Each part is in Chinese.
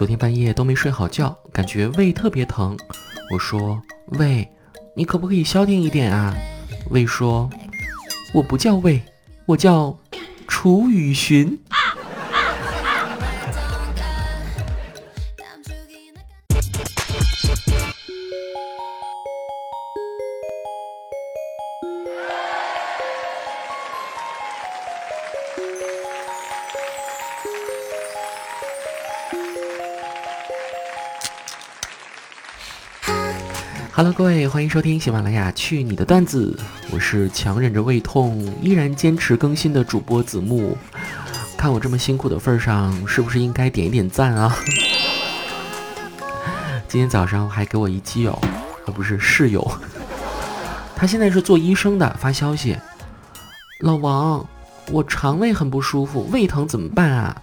昨天半夜都没睡好觉，感觉胃特别疼。我说：“胃，你可不可以消停一点啊？”胃说：“我不叫胃，我叫楚雨荨。” Hello，各位，欢迎收听喜马拉雅《去你的段子》，我是强忍着胃痛依然坚持更新的主播子木。看我这么辛苦的份上，是不是应该点一点赞啊？今天早上还给我一基友，而不是室友，他现在是做医生的，发消息：老王，我肠胃很不舒服，胃疼怎么办啊？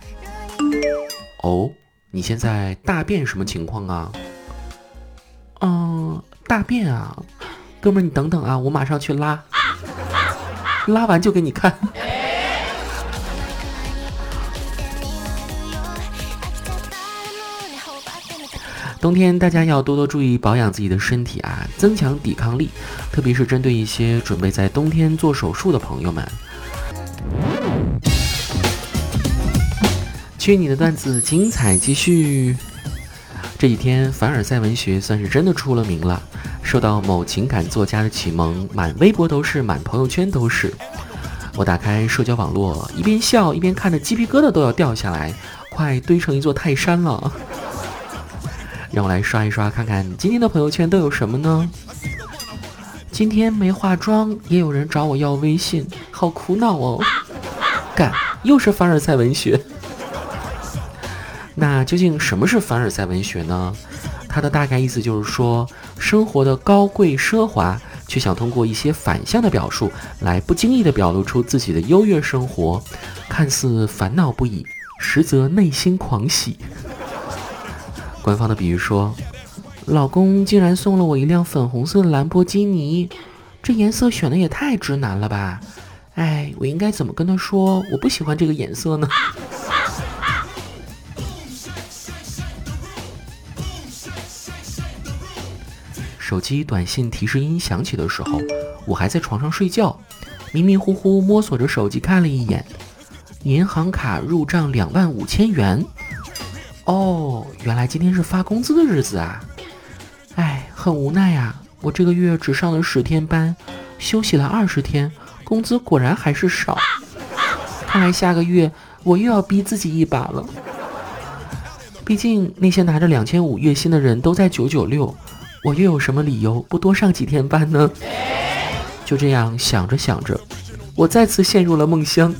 哦，你现在大便什么情况啊？嗯。大便啊，哥们儿，你等等啊，我马上去拉，拉完就给你看。冬天大家要多多注意保养自己的身体啊，增强抵抗力，特别是针对一些准备在冬天做手术的朋友们。去你的段子，精彩继续。这几天凡尔赛文学算是真的出了名了。受到某情感作家的启蒙，满微博都是，满朋友圈都是。我打开社交网络，一边笑一边看着，鸡皮疙瘩都要掉下来，快堆成一座泰山了。让我来刷一刷，看看今天的朋友圈都有什么呢？今天没化妆，也有人找我要微信，好苦恼哦。干，又是凡尔赛文学。那究竟什么是凡尔赛文学呢？它的大概意思就是说，生活的高贵奢华，却想通过一些反向的表述来不经意地表露出自己的优越生活，看似烦恼不已，实则内心狂喜。官方的比喻说，老公竟然送了我一辆粉红色的兰博基尼，这颜色选的也太直男了吧？哎，我应该怎么跟他说我不喜欢这个颜色呢？手机短信提示音响起的时候，我还在床上睡觉，迷迷糊糊摸索着手机看了一眼，银行卡入账两万五千元。哦，原来今天是发工资的日子啊！哎，很无奈呀，我这个月只上了十天班，休息了二十天，工资果然还是少。看来下个月我又要逼自己一把了。毕竟那些拿着两千五月薪的人都在九九六。我又有什么理由不多上几天班呢？就这样想着想着，我再次陷入了梦乡。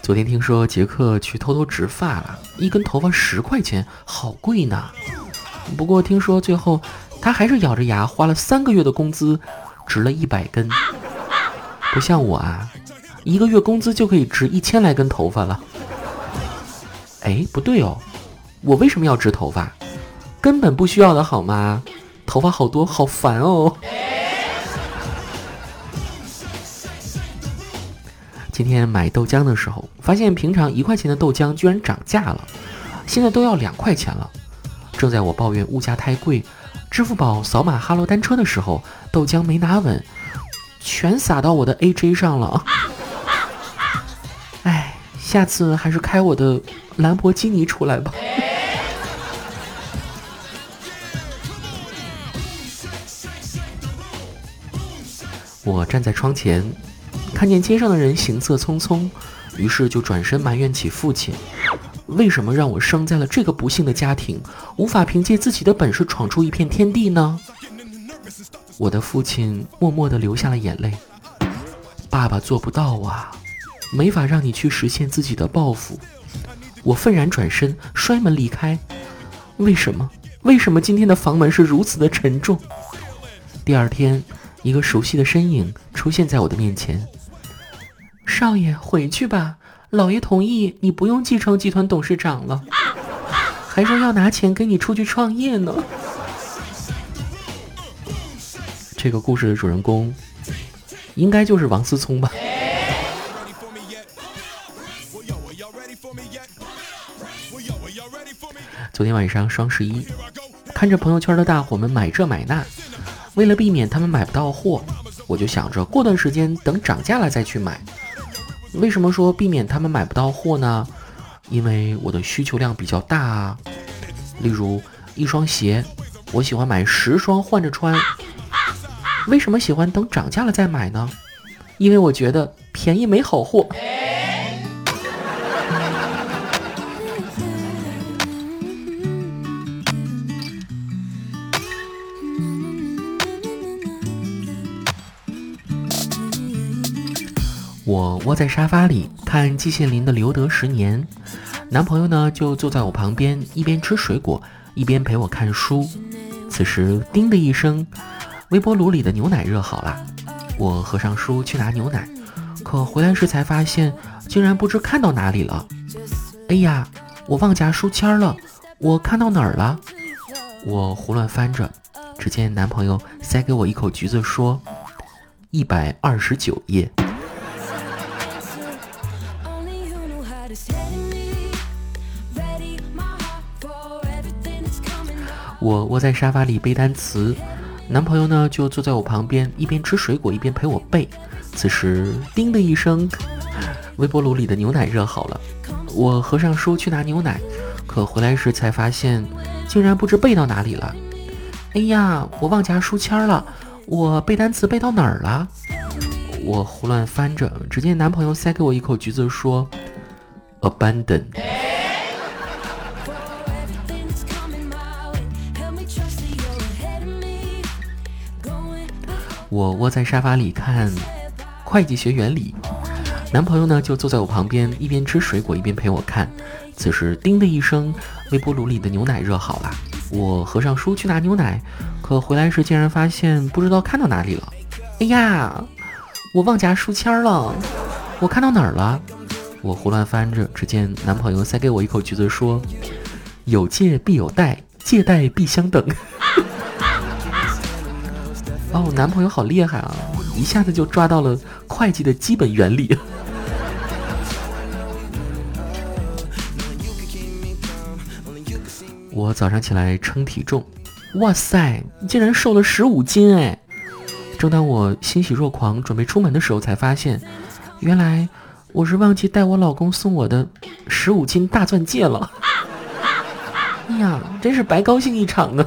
昨天听说杰克去偷偷植发了，一根头发十块钱，好贵呢。不过听说最后他还是咬着牙花了三个月的工资，植了一百根。不像我啊，一个月工资就可以植一千来根头发了。哎，不对哦，我为什么要植头发？根本不需要的好吗？头发好多，好烦哦。今天买豆浆的时候，发现平常一块钱的豆浆居然涨价了，现在都要两块钱了。正在我抱怨物价太贵，支付宝扫码哈罗单车的时候，豆浆没拿稳，全洒到我的 AJ 上了。下次还是开我的。兰博基尼出来吧！我站在窗前，看见街上的人行色匆匆，于是就转身埋怨起父亲：为什么让我生在了这个不幸的家庭，无法凭借自己的本事闯出一片天地呢？我的父亲默默地流下了眼泪。爸爸做不到啊，没法让你去实现自己的抱负。我愤然转身，摔门离开。为什么？为什么今天的房门是如此的沉重？第二天，一个熟悉的身影出现在我的面前。少爷，回去吧。老爷同意你不用继承集团董事长了，还说要拿钱跟你出去创业呢。这个故事的主人公，应该就是王思聪吧。昨天晚上双十一，看着朋友圈的大伙们买这买那，为了避免他们买不到货，我就想着过段时间等涨价了再去买。为什么说避免他们买不到货呢？因为我的需求量比较大啊。例如一双鞋，我喜欢买十双换着穿。为什么喜欢等涨价了再买呢？因为我觉得便宜没好货。我窝在沙发里看季羡林的《留得十年》，男朋友呢就坐在我旁边，一边吃水果一边陪我看书。此时，叮的一声，微波炉里的牛奶热好了。我合上书去拿牛奶，可回来时才发现，竟然不知看到哪里了。哎呀，我忘夹书签了，我看到哪儿了？我胡乱翻着，只见男朋友塞给我一口橘子，说：“一百二十九页。”我窝在沙发里背单词，男朋友呢就坐在我旁边，一边吃水果一边陪我背。此时，叮的一声，微波炉里的牛奶热好了。我合上书去拿牛奶，可回来时才发现，竟然不知背到哪里了。哎呀，我忘夹书签了，我背单词背到哪儿了？我胡乱翻着，只见男朋友塞给我一口橘子，说：“Abandon。”我窝在沙发里看会计学原理，男朋友呢就坐在我旁边，一边吃水果一边陪我看。此时，叮的一声，微波炉里的牛奶热好了。我合上书去拿牛奶，可回来时竟然发现不知道看到哪里了。哎呀，我忘夹书签了，我看到哪儿了？我胡乱翻着，只见男朋友塞给我一口橘子，说：“有借必有贷，借贷必相等。” 哦，我男朋友好厉害啊！一下子就抓到了会计的基本原理。我早上起来称体重，哇塞，竟然瘦了十五斤哎！正当我欣喜若狂准备出门的时候，才发现，原来我是忘记带我老公送我的十五斤大钻戒了。哎呀，真是白高兴一场啊！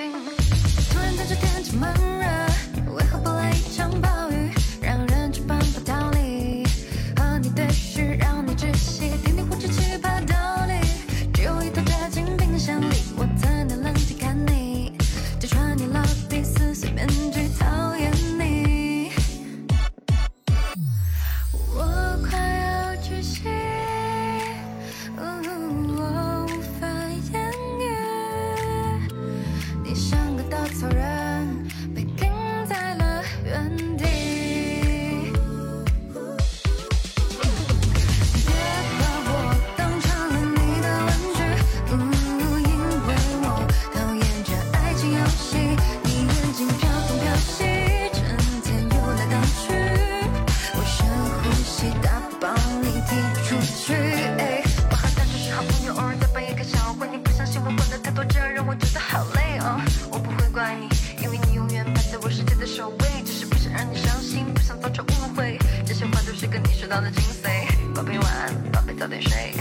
这样让我觉得好累哦我不会怪你因为你永远排在我世界的首位只是不想让你伤心不想造成误会。这些话都是跟你说到的精髓。宝贝晚安宝贝早点睡。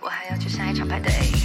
我还要去下一场派对。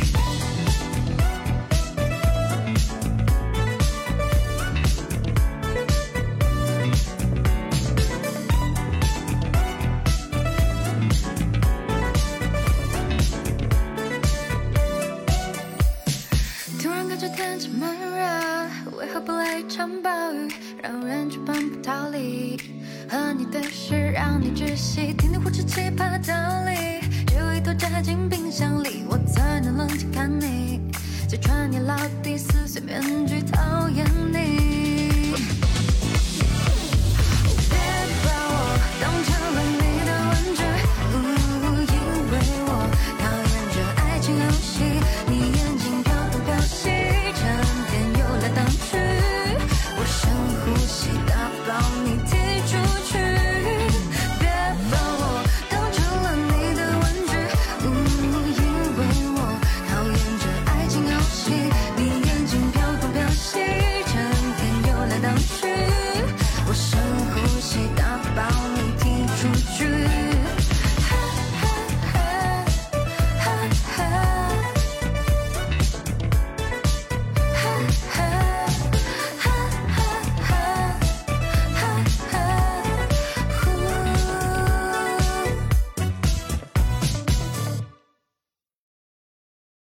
进冰箱里我才能冷静看你揭穿你老底撕碎面具讨厌你。